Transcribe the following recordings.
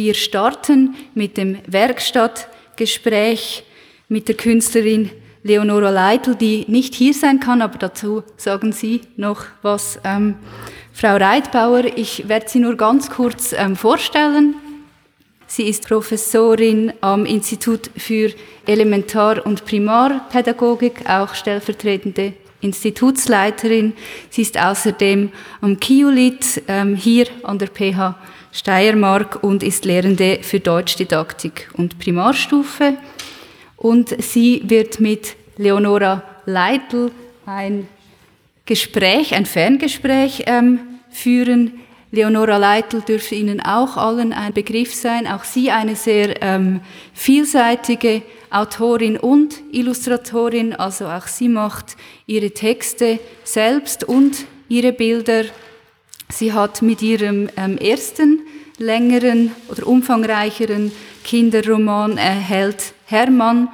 wir starten mit dem Werkstattgespräch mit der Künstlerin Leonora Leitl, die nicht hier sein kann, aber dazu sagen Sie noch was. Ähm, Frau Reitbauer, ich werde Sie nur ganz kurz ähm, vorstellen. Sie ist Professorin am Institut für Elementar- und Primarpädagogik, auch stellvertretende Institutsleiterin. Sie ist außerdem am KIULIT ähm, hier an der PH Steiermark und ist Lehrende für Deutschdidaktik und Primarstufe. Und sie wird mit Leonora Leitl ein Gespräch, ein Ferngespräch ähm, führen. Leonora Leitl dürfte Ihnen auch allen ein Begriff sein. Auch sie eine sehr ähm, vielseitige Autorin und Illustratorin. Also auch sie macht ihre Texte selbst und ihre Bilder. Sie hat mit ihrem ähm, ersten längeren oder umfangreicheren Kinderroman erhält Hermann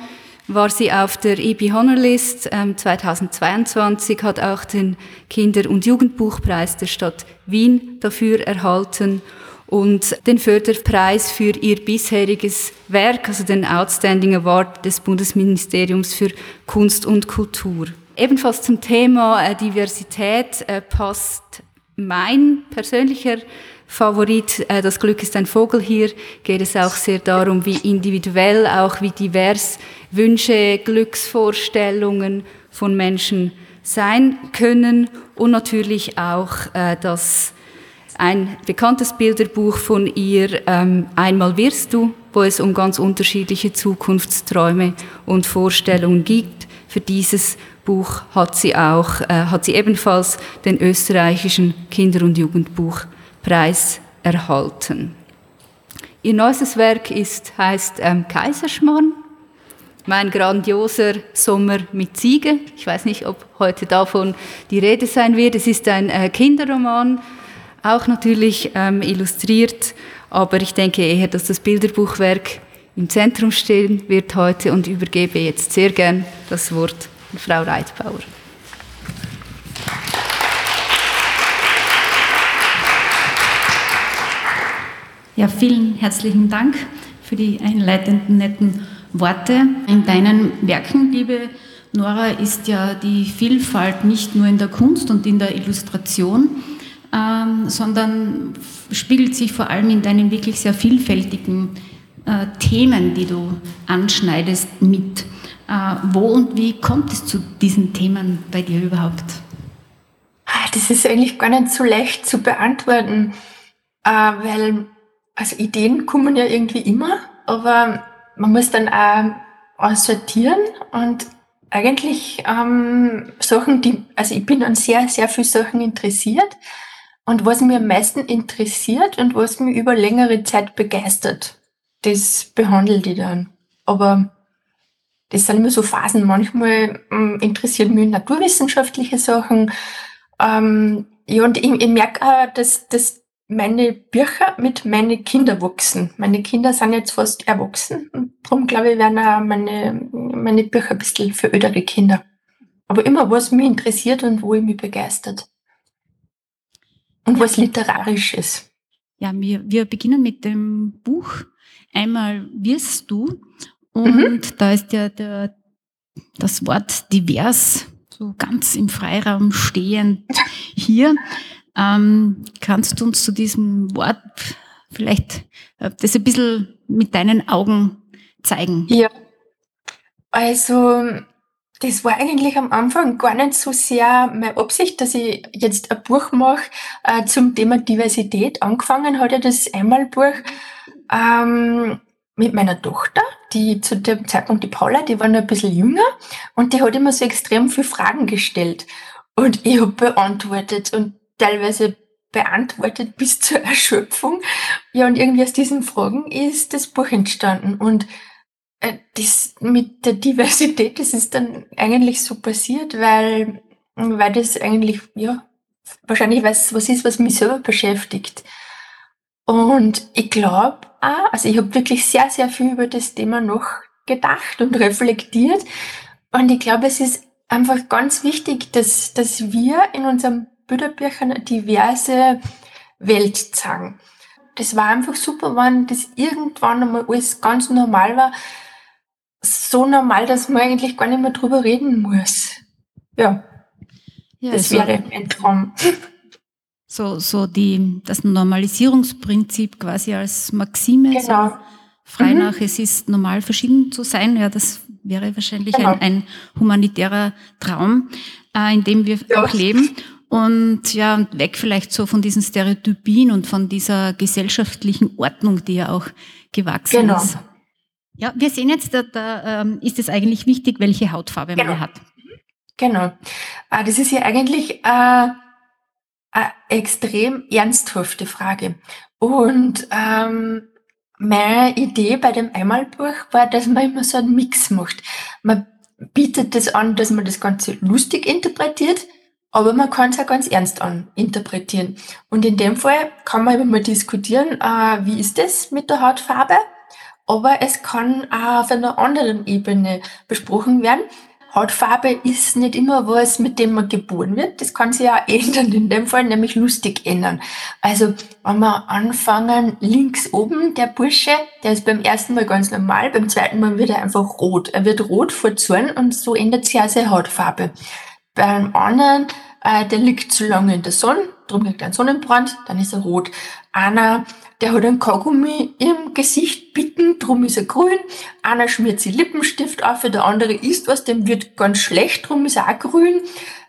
war sie auf der EB Honor List ähm, 2022, hat auch den Kinder- und Jugendbuchpreis der Stadt Wien dafür erhalten und den Förderpreis für ihr bisheriges Werk, also den Outstanding Award des Bundesministeriums für Kunst und Kultur. Ebenfalls zum Thema äh, Diversität äh, passt mein persönlicher Favorit, äh, das Glück ist ein Vogel hier, geht es auch sehr darum, wie individuell, auch wie divers Wünsche, Glücksvorstellungen von Menschen sein können und natürlich auch äh, das ein bekanntes Bilderbuch von ihr, ähm, Einmal wirst du, wo es um ganz unterschiedliche Zukunftsträume und Vorstellungen gibt. Für dieses Buch hat sie auch, äh, hat sie ebenfalls den österreichischen Kinder- und Jugendbuchpreis erhalten. Ihr neuestes Werk ist, heißt ähm, Kaiserschmarrn. Mein grandioser Sommer mit Ziege. Ich weiß nicht, ob heute davon die Rede sein wird. Es ist ein äh, Kinderroman, auch natürlich ähm, illustriert, aber ich denke eher, dass das Bilderbuchwerk im Zentrum stehen wird heute und übergebe jetzt sehr gern das Wort Frau Reitbauer. Ja, vielen herzlichen Dank für die einleitenden netten Worte. In deinen Werken, liebe Nora, ist ja die Vielfalt nicht nur in der Kunst und in der Illustration, ähm, sondern spiegelt sich vor allem in deinen wirklich sehr vielfältigen äh, Themen, die du anschneidest, mit. Äh, wo und wie kommt es zu diesen Themen bei dir überhaupt? Ah, das ist eigentlich gar nicht so leicht zu beantworten, äh, weil also Ideen kommen ja irgendwie immer, aber man muss dann auch aussortieren und eigentlich ähm, Sachen, die, also ich bin an sehr, sehr viel Sachen interessiert und was mir am meisten interessiert und was mich über längere Zeit begeistert, das behandelt ich dann. Aber das sind immer so Phasen. Manchmal ähm, interessieren mich naturwissenschaftliche Sachen. Ähm, ja, und ich, ich merke auch, dass, dass meine Bücher mit meinen Kindern wachsen. Meine Kinder sind jetzt fast erwachsen. Und darum glaube ich, werden auch meine, meine Bücher ein bisschen für ältere Kinder. Aber immer, was mich interessiert und wo ich mich begeistert. Und was literarisch ist. Ja, wir, wir beginnen mit dem Buch Einmal wirst du. Und mhm. da ist ja der, das Wort divers so ganz im Freiraum stehend hier. Ähm, kannst du uns zu diesem Wort vielleicht äh, das ein bisschen mit deinen Augen zeigen? Ja, also das war eigentlich am Anfang gar nicht so sehr meine Absicht, dass ich jetzt ein Buch mache äh, zum Thema Diversität. Angefangen hat ja das Einmalbuch ähm, mit meiner Tochter, die zu dem Zeitpunkt, die Paula, die war noch ein bisschen jünger und die hat immer so extrem viele Fragen gestellt. Und ich habe beantwortet und teilweise beantwortet bis zur Erschöpfung. Ja, und irgendwie aus diesen Fragen ist das Buch entstanden. Und äh, das mit der Diversität, das ist dann eigentlich so passiert, weil, weil das eigentlich, ja, wahrscheinlich was, was ist, was mich selber beschäftigt. Und ich glaube auch, also ich habe wirklich sehr, sehr viel über das Thema noch gedacht und reflektiert. Und ich glaube, es ist einfach ganz wichtig, dass, dass wir in unserem Bilderbüchern eine diverse Welt zeigen. Das war einfach super, wenn das irgendwann einmal alles ganz normal war. So normal, dass man eigentlich gar nicht mehr drüber reden muss. Ja. ja das wäre ein Traum. So, so die, das Normalisierungsprinzip quasi als Maxime. Genau. So frei mhm. nach, es ist normal verschieden zu sein. Ja, das wäre wahrscheinlich genau. ein, ein, humanitärer Traum, äh, in dem wir ja. auch leben. Und ja, weg vielleicht so von diesen Stereotypien und von dieser gesellschaftlichen Ordnung, die ja auch gewachsen genau. ist. Ja, wir sehen jetzt, da, da ähm, ist es eigentlich wichtig, welche Hautfarbe genau. man hat. Genau. Äh, das ist ja eigentlich äh, extrem ernsthafte Frage. Und ähm, meine Idee bei dem Einmalbuch war, dass man immer so einen Mix macht. Man bietet das an, dass man das Ganze lustig interpretiert, aber man kann es auch ganz ernst an interpretieren. Und in dem Fall kann man immer mal diskutieren, äh, wie ist das mit der Hautfarbe? Aber es kann auch auf einer anderen Ebene besprochen werden. Hautfarbe ist nicht immer was, mit dem man geboren wird. Das kann sich auch ändern, in dem Fall nämlich lustig ändern. Also, wenn wir anfangen, links oben, der Bursche, der ist beim ersten Mal ganz normal, beim zweiten Mal wird er einfach rot. Er wird rot vor Zorn und so ändert sich auch seine Hautfarbe. Beim anderen, äh, der liegt zu lange in der Sonne, drum kriegt er einen Sonnenbrand, dann ist er rot. Einer der hat einen Kaugummi im Gesicht bitten, drum ist er grün. Einer schmiert sich Lippenstift auf, der andere isst was, dem wird ganz schlecht, drum ist er auch grün.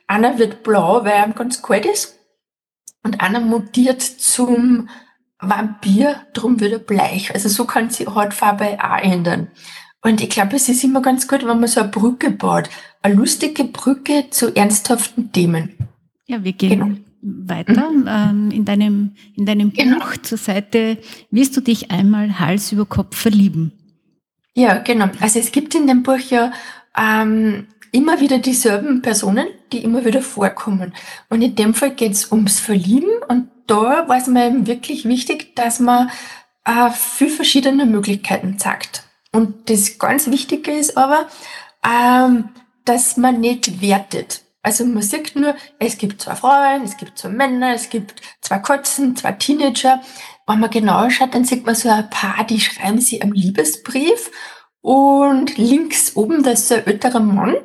Einer wird blau, weil er ganz kalt ist. Und einer mutiert zum Vampir, drum wird er bleich. Also so kann sich Hautfarbe auch ändern. Und ich glaube, es ist immer ganz gut, wenn man so eine Brücke baut. Eine lustige Brücke zu ernsthaften Themen. Ja, wir gehen genau weiter mhm. ähm, in deinem, in deinem genau. Buch zur Seite, wirst du dich einmal Hals über Kopf verlieben. Ja, genau. Also es gibt in dem Buch ja ähm, immer wieder dieselben Personen, die immer wieder vorkommen. Und in dem Fall geht es ums Verlieben und da war es mir eben wirklich wichtig, dass man äh, viele verschiedene Möglichkeiten zeigt. Und das ganz Wichtige ist aber, ähm, dass man nicht wertet. Also man sieht nur, es gibt zwei Frauen, es gibt zwei Männer, es gibt zwei Katzen, zwei Teenager. Wenn man genauer schaut, dann sieht man so ein paar, die schreiben sie einen Liebesbrief. Und links oben, da ist ein älterer Mann,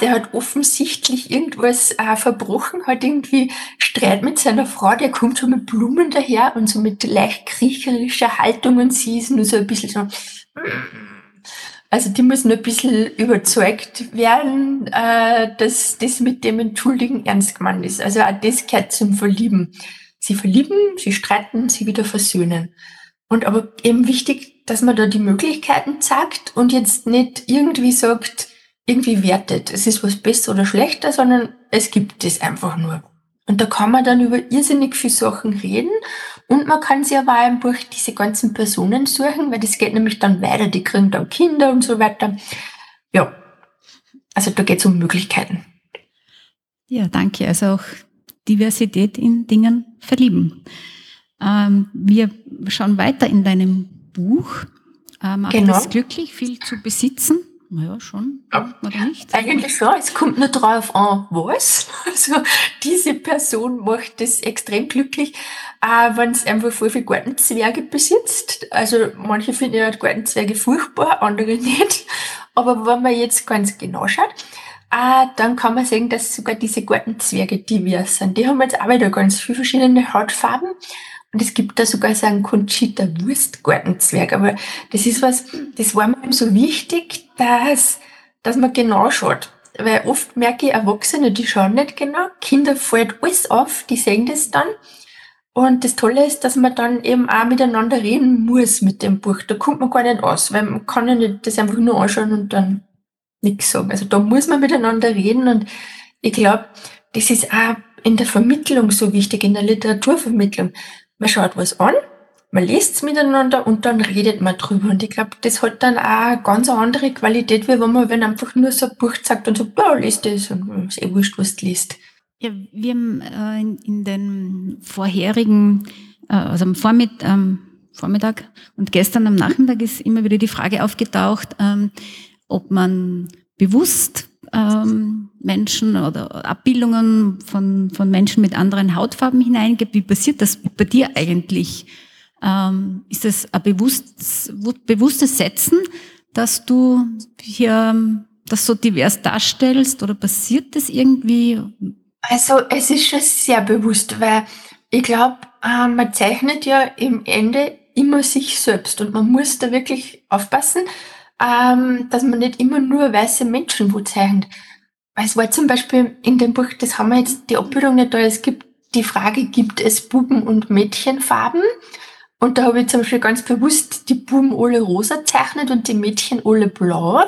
der hat offensichtlich irgendwas äh, verbrochen, hat irgendwie Streit mit seiner Frau, der kommt so mit Blumen daher und so mit leicht kriecherischer Haltung und sie ist nur so ein bisschen so, also die nur ein bisschen überzeugt werden, äh, dass das mit dem Entschuldigen ernst gemeint ist. Also auch das gehört zum Verlieben. Sie verlieben, sie streiten, sie wieder versöhnen. Und aber eben wichtig, dass man da die Möglichkeiten zeigt und jetzt nicht irgendwie sagt, irgendwie wertet, es ist was besser oder schlechter, sondern es gibt es einfach nur. Und da kann man dann über irrsinnig viele Sachen reden und man kann sich aber auch im Buch diese ganzen Personen suchen, weil das geht nämlich dann weiter, die kriegen dann Kinder und so weiter. Ja, also da geht es um Möglichkeiten. Ja, danke. Also auch Diversität in Dingen verlieben. Ähm, wir schauen weiter in deinem Buch. Äh, macht genau. es glücklich, viel zu besitzen? Naja, schon. Ja, oder nicht? Eigentlich schon. Es kommt nur drauf an, was. Also, diese Person macht das extrem glücklich, äh, wenn es einfach voll viele Gartenzwerge besitzt. Also, manche finden ja Gartenzwerge furchtbar, andere nicht. Aber wenn man jetzt ganz genau schaut, äh, dann kann man sehen, dass sogar diese Gartenzwerge divers sind. Die haben jetzt auch wieder ganz viele verschiedene Hautfarben. Und es gibt da sogar so einen Conchita Wurstgartenzwerg. Aber das ist was, das war mir so wichtig, dass, dass man genau schaut. Weil oft merke ich, Erwachsene, die schauen nicht genau. Kinder fällt alles auf, die sehen das dann. Und das Tolle ist, dass man dann eben auch miteinander reden muss mit dem Buch. Da kommt man gar nicht aus, weil man kann ja nicht das einfach nur anschauen und dann nichts sagen. Also da muss man miteinander reden und ich glaube, das ist auch in der Vermittlung so wichtig, in der Literaturvermittlung man schaut was an, man liest es miteinander und dann redet man drüber. Und ich glaube, das hat dann auch eine ganz andere Qualität, wie wenn man wenn einfach nur so ein Buch sagt und sagt, ja, liest das und ist eh wurscht, was du liest. Ja, wir haben äh, in, in, den vorherigen, äh, also am Vormitt, ähm, Vormittag und gestern am Nachmittag ist immer wieder die Frage aufgetaucht, ähm, ob man bewusst ähm, Menschen oder Abbildungen von, von Menschen mit anderen Hautfarben hineingibt. Wie passiert das bei dir eigentlich? Ähm, ist es ein bewusstes, bewusstes Setzen, dass du hier das so divers darstellst oder passiert das irgendwie? Also es ist schon sehr bewusst, weil ich glaube, äh, man zeichnet ja im Ende immer sich selbst und man muss da wirklich aufpassen, ähm, dass man nicht immer nur weiße Menschen wo zeichnet. Es war zum Beispiel in dem Buch, das haben wir jetzt die Abbildung nicht da, es gibt die Frage, gibt es Buben- und Mädchenfarben? Und da habe ich zum Beispiel ganz bewusst die Buben alle rosa zeichnet und die Mädchen alle blau.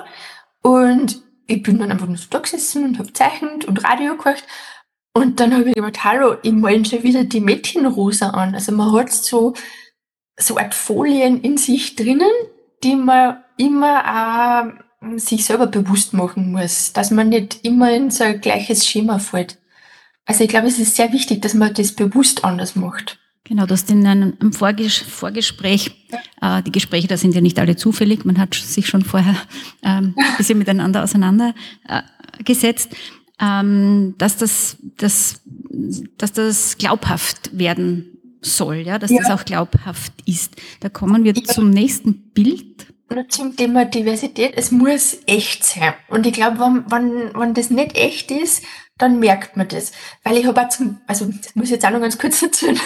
Und ich bin dann einfach nur so da gesessen und habe zeichnet und Radio gehört. Und dann habe ich gedacht, hallo, ich male schon wieder die Mädchen rosa an. Also man hat so, so Art Folien in sich drinnen, die man immer auch sich selber bewusst machen muss, dass man nicht immer in so ein gleiches Schema fällt. Also ich glaube, es ist sehr wichtig, dass man das bewusst anders macht. Genau, du hast in einem Vorges Vorgespräch, äh, die Gespräche, da sind ja nicht alle zufällig, man hat sich schon vorher ähm, ein bisschen miteinander auseinandergesetzt, äh, ähm, dass, das, das, dass das glaubhaft werden soll, ja, dass ja. das auch glaubhaft ist. Da kommen wir ja. zum nächsten Bild. Zum Thema Diversität, es muss echt sein. Und ich glaube, wenn, wenn, wenn das nicht echt ist, dann merkt man das. Weil ich habe auch zum, also das muss ich jetzt auch noch ganz kurz erzählen,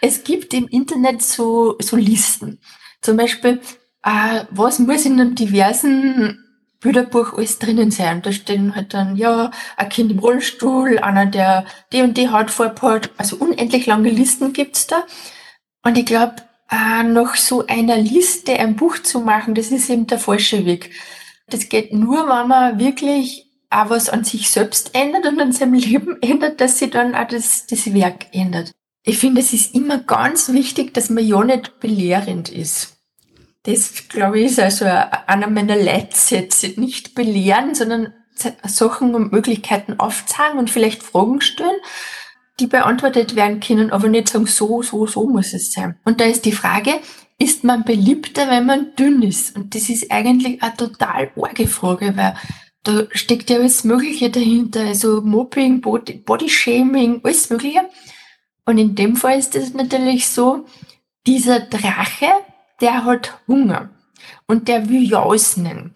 es gibt im Internet so, so Listen. Zum Beispiel, äh, was muss in einem diversen Bilderbuch alles drinnen sein. Da stehen halt dann, ja, ein Kind im Rollstuhl, einer, der die und die Hautfarbe hat. Also unendlich lange Listen gibt's da. Und ich glaube, äh, nach so einer Liste ein Buch zu machen, das ist eben der falsche Weg. Das geht nur, wenn man wirklich auch was an sich selbst ändert und an seinem Leben ändert, dass sich dann auch das, das Werk ändert. Ich finde, es ist immer ganz wichtig, dass man ja nicht belehrend ist. Das, glaube ich, ist also einer meiner Leitsätze. Nicht belehren, sondern Sachen und Möglichkeiten aufzeigen und vielleicht Fragen stellen, die beantwortet werden können, aber nicht sagen, so, so, so muss es sein. Und da ist die Frage, ist man beliebter, wenn man dünn ist? Und das ist eigentlich eine total arge Frage, weil da steckt ja alles Mögliche dahinter, also Mobbing, Body, Bodyshaming, alles Mögliche. Und in dem Fall ist es natürlich so, dieser Drache, der hat Hunger und der will jausen.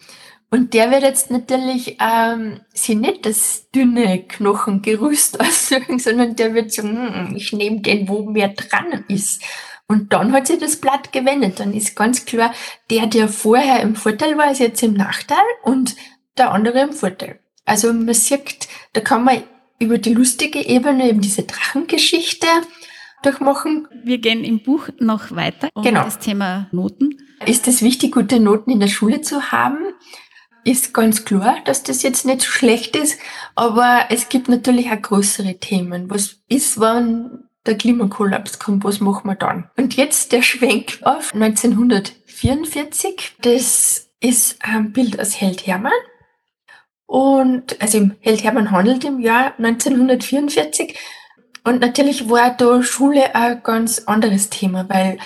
Und der wird jetzt natürlich ähm, sie nicht das dünne Knochengerüst aussuchen, sondern der wird sagen, hm, ich nehme den, wo mehr dran ist. Und dann hat sich das Blatt gewendet. Dann ist ganz klar, der, der vorher im Vorteil war, ist jetzt im Nachteil und der andere im Vorteil. Also man sieht, da kann man über die lustige Ebene eben diese Drachengeschichte durchmachen. Wir gehen im Buch noch weiter um genau. das Thema Noten. Ist es wichtig, gute Noten in der Schule zu haben? Ist ganz klar, dass das jetzt nicht so schlecht ist, aber es gibt natürlich auch größere Themen. Was ist, wenn der Klimakollaps kommt, was machen wir dann? Und jetzt der Schwenk auf 1944. Das ist ein Bild aus Held Hermann. Und also Held Hermann handelt im Jahr 1944. Und natürlich war da Schule ein ganz anderes Thema, weil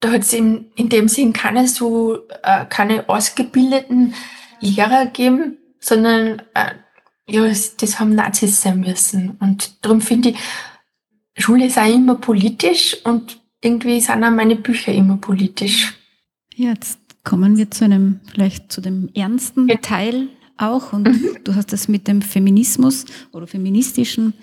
da hat es in, in dem Sinn keine so, äh, keine ausgebildeten Lehrer gegeben, sondern äh, ja, das haben Nazis sein müssen. Und darum finde ich, Schule ist auch immer politisch und irgendwie sind auch meine Bücher immer politisch. Jetzt kommen wir zu einem, vielleicht zu dem ernsten ja. Teil auch und mhm. du hast das mit dem Feminismus oder feministischen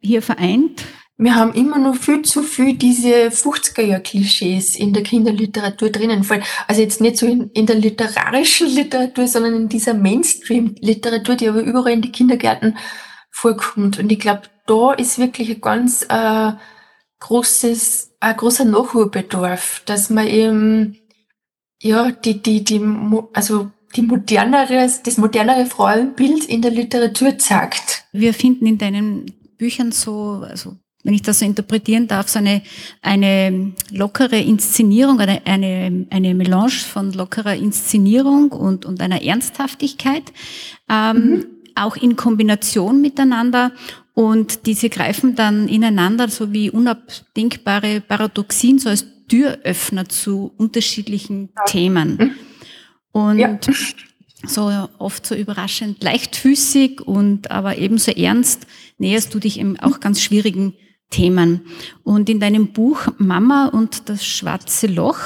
hier vereint. Wir haben immer noch viel zu viel diese 50er-Jahr-Klischees in der Kinderliteratur drinnen. Also jetzt nicht so in, in der literarischen Literatur, sondern in dieser Mainstream-Literatur, die aber überall in die Kindergärten vorkommt. Und ich glaube, da ist wirklich ein ganz äh, großes, ein großer Nachholbedarf, dass man eben ja die die die also die modernere, das modernere Frauenbild in der Literatur zeigt. Wir finden in deinen Büchern so, also wenn ich das so interpretieren darf, so eine, eine lockere Inszenierung, eine, eine, eine Melange von lockerer Inszenierung und, und einer Ernsthaftigkeit, ähm, mhm. auch in Kombination miteinander. Und diese greifen dann ineinander so wie unabdingbare Paradoxien, so als Türöffner zu unterschiedlichen ja. Themen. Mhm. Und ja. so oft so überraschend leichtfüßig und aber ebenso ernst näherst du dich eben auch ganz schwierigen Themen. Und in deinem Buch Mama und das schwarze Loch,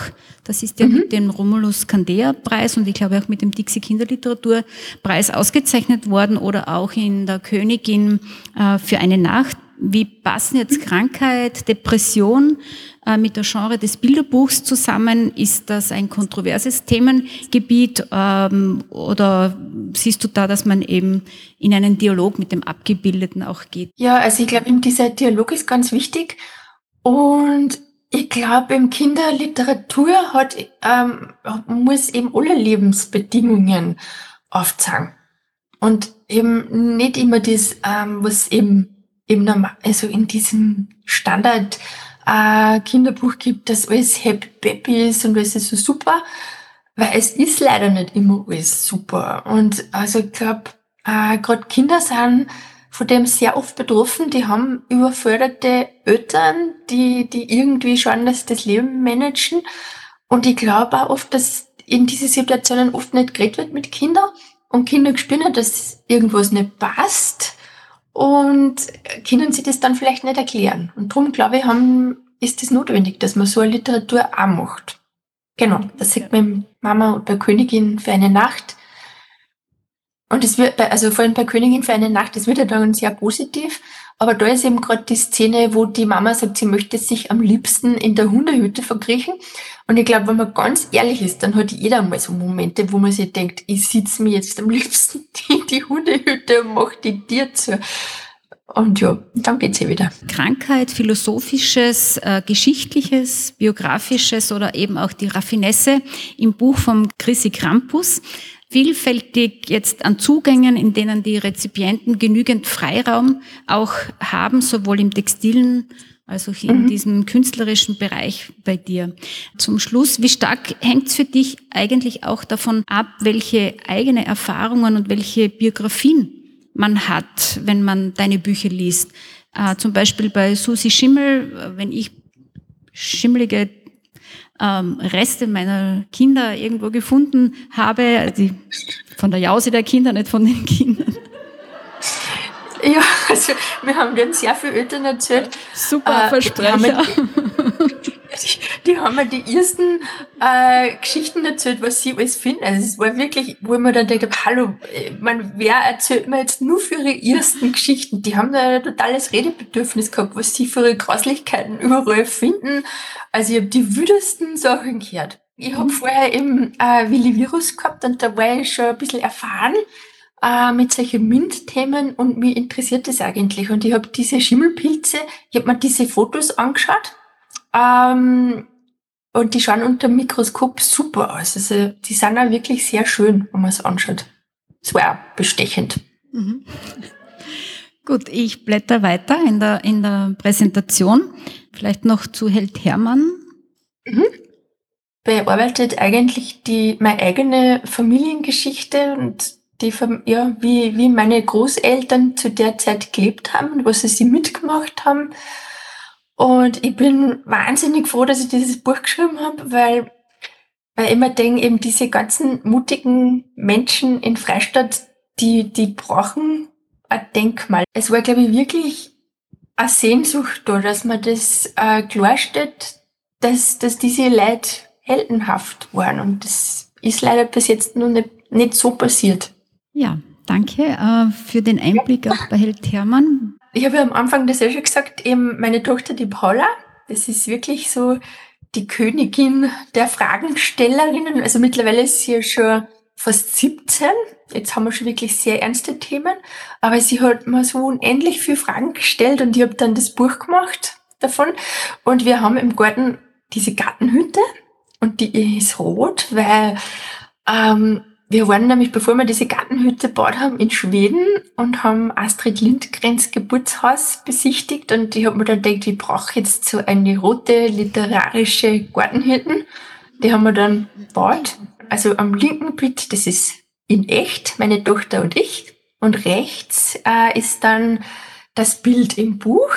das ist ja mhm. mit dem Romulus Candea Preis und ich glaube auch mit dem Dixie Kinderliteraturpreis ausgezeichnet worden oder auch in der Königin äh, für eine Nacht. Wie passen jetzt Krankheit, Depression äh, mit der Genre des Bilderbuchs zusammen? Ist das ein kontroverses Themengebiet ähm, oder siehst du da, dass man eben in einen Dialog mit dem Abgebildeten auch geht? Ja, also ich glaube, dieser Dialog ist ganz wichtig und ich glaube, im Kinderliteratur hat, ähm, muss eben alle Lebensbedingungen aufzeigen. Und eben nicht immer das, ähm, was eben, eben normal, also in diesem Standard äh, Kinderbuch gibt, dass alles happy peppy ist und alles ist so super, weil es ist leider nicht immer alles super. Und also ich glaube, äh, gerade Kinder sind von dem sehr oft betroffen. Die haben überförderte Eltern, die, die irgendwie schauen, dass sie das Leben managen. Und ich glaube auch oft, dass in diese Situationen oft nicht geredet wird mit Kindern und Kinder spüren, dass irgendwas nicht passt und können sie das dann vielleicht nicht erklären. Und darum glaube ich, haben, ist es das notwendig, dass man so eine Literatur auch macht. Genau, das sieht man Mama und bei Königin für eine Nacht. Und es wird, bei, also vor allem bei Königin für eine Nacht, das wird ja dann sehr positiv. Aber da ist eben gerade die Szene, wo die Mama sagt, sie möchte sich am liebsten in der Hundehütte verkriechen. Und ich glaube, wenn man ganz ehrlich ist, dann hat jeder mal so Momente, wo man sich denkt, ich sitze mir jetzt am liebsten in die Hundehütte und mache die Tier zu. Und ja, dann geht's ja wieder. Krankheit, philosophisches, äh, geschichtliches, biografisches oder eben auch die Raffinesse im Buch vom Chrissy Krampus vielfältig jetzt an Zugängen, in denen die Rezipienten genügend Freiraum auch haben, sowohl im textilen also in mhm. diesem künstlerischen Bereich bei dir. Zum Schluss, wie stark hängt es für dich eigentlich auch davon ab, welche eigene Erfahrungen und welche Biografien man hat, wenn man deine Bücher liest? Äh, zum Beispiel bei Susi Schimmel, wenn ich schimmelige ähm, Reste meiner Kinder irgendwo gefunden habe, die, von der Jause der Kinder, nicht von den Kindern. Ja, also wir haben denen sehr viel Eltern erzählt. Super äh, Versprecher. Die, die, haben mir die ersten äh, Geschichten erzählt, was sie alles finden. Also es war wirklich, wo ich mir dann denke, hallo, äh, man, wer erzählt mir jetzt nur für ihre ersten Geschichten? Die haben da ein totales Redebedürfnis gehabt, was sie für ihre Grauslichkeiten überall finden. Also ich habe die wüdesten Sachen gehört. Ich habe mhm. vorher eben äh, Willi Virus gehabt und da war ich schon ein bisschen erfahren äh, mit solchen MINT-Themen und mich interessiert das eigentlich. Und ich habe diese Schimmelpilze, ich habe mir diese Fotos angeschaut ähm, und die schauen unter dem Mikroskop super aus. Also die sind auch wirklich sehr schön, wenn man es anschaut. Es war bestechend. Mhm. Gut, ich blätter weiter in der, in der Präsentation. Vielleicht noch zu Held Hermann. Mhm. Bearbeitet eigentlich die, meine eigene Familiengeschichte und die, ja, wie, wie meine Großeltern zu der Zeit gelebt haben und was sie mitgemacht haben. Und ich bin wahnsinnig froh, dass ich dieses Buch geschrieben habe, weil, weil ich immer denke, eben diese ganzen mutigen Menschen in Freistadt, die, die brauchen ein Denkmal. Es war, glaube ich, wirklich eine Sehnsucht da, dass man das äh, klarstellt, dass, dass diese Leute heldenhaft waren. Und das ist leider bis jetzt noch nicht, nicht so passiert. Ja, danke äh, für den Einblick auch bei Held Hermann. Ich habe ja am Anfang das ja schon gesagt, eben meine Tochter, die Paula, das ist wirklich so die Königin der Fragenstellerinnen. Also mittlerweile ist sie ja schon fast 17. Jetzt haben wir schon wirklich sehr ernste Themen. Aber sie hat mir so unendlich viele Fragen gestellt und ich habe dann das Buch gemacht davon. Und wir haben im Garten diese Gartenhütte und die ist rot, weil ähm, wir waren nämlich, bevor wir diese Gartenhütte gebaut haben, in Schweden und haben Astrid Lindgrens Geburtshaus besichtigt und ich habe mir dann gedacht, ich brauche jetzt so eine rote literarische Gartenhütte. Die haben wir dann gebaut. Also am linken Bild, das ist in echt, meine Tochter und ich. Und rechts äh, ist dann das Bild im Buch.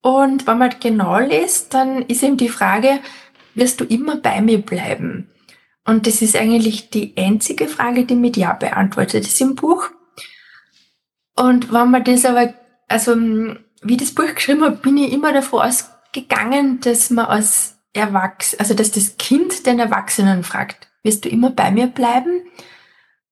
Und wenn man genau liest, dann ist eben die Frage, wirst du immer bei mir bleiben? Und das ist eigentlich die einzige Frage, die mit Ja beantwortet ist im Buch. Und wenn man das aber, also wie ich das Buch geschrieben habe, bin ich immer davon ausgegangen, dass man als Erwachsen, also dass das Kind den Erwachsenen fragt, wirst du immer bei mir bleiben?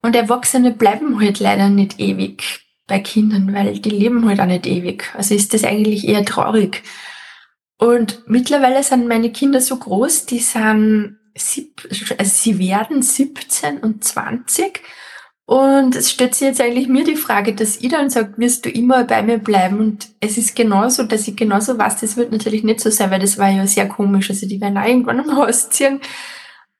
Und Erwachsene bleiben halt leider nicht ewig bei Kindern, weil die leben halt auch nicht ewig. Also ist das eigentlich eher traurig. Und mittlerweile sind meine Kinder so groß, die sind, also sie werden 17 und 20 und es stellt sich jetzt eigentlich mir die Frage, dass ich dann sage, wirst du immer bei mir bleiben? Und es ist genauso, dass ich genauso weiß, das wird natürlich nicht so sein, weil das war ja sehr komisch. Also die werden auch irgendwann am Haus ziehen.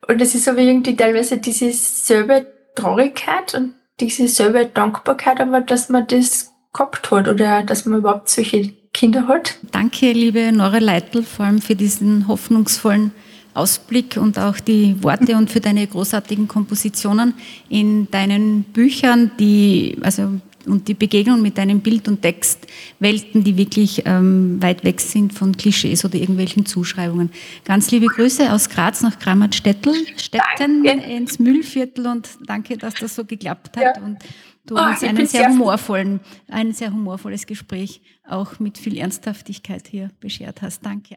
Und es ist aber irgendwie teilweise diese selbe Traurigkeit und diese selbe Dankbarkeit, aber dass man das gehabt hat oder dass man überhaupt solche Kinder hat. Danke, liebe Nora Leitl, vor allem für diesen hoffnungsvollen Ausblick und auch die Worte und für deine großartigen Kompositionen in deinen Büchern, die, also, und die Begegnung mit deinen Bild- und Textwelten, die wirklich ähm, weit weg sind von Klischees oder irgendwelchen Zuschreibungen. Ganz liebe Grüße aus Graz nach Grammatstettel, Städten ins Müllviertel und danke, dass das so geklappt hat. Ja. Und du oh, uns einen sehr humorvollen, ein sehr humorvolles Gespräch auch mit viel Ernsthaftigkeit hier beschert hast. Danke.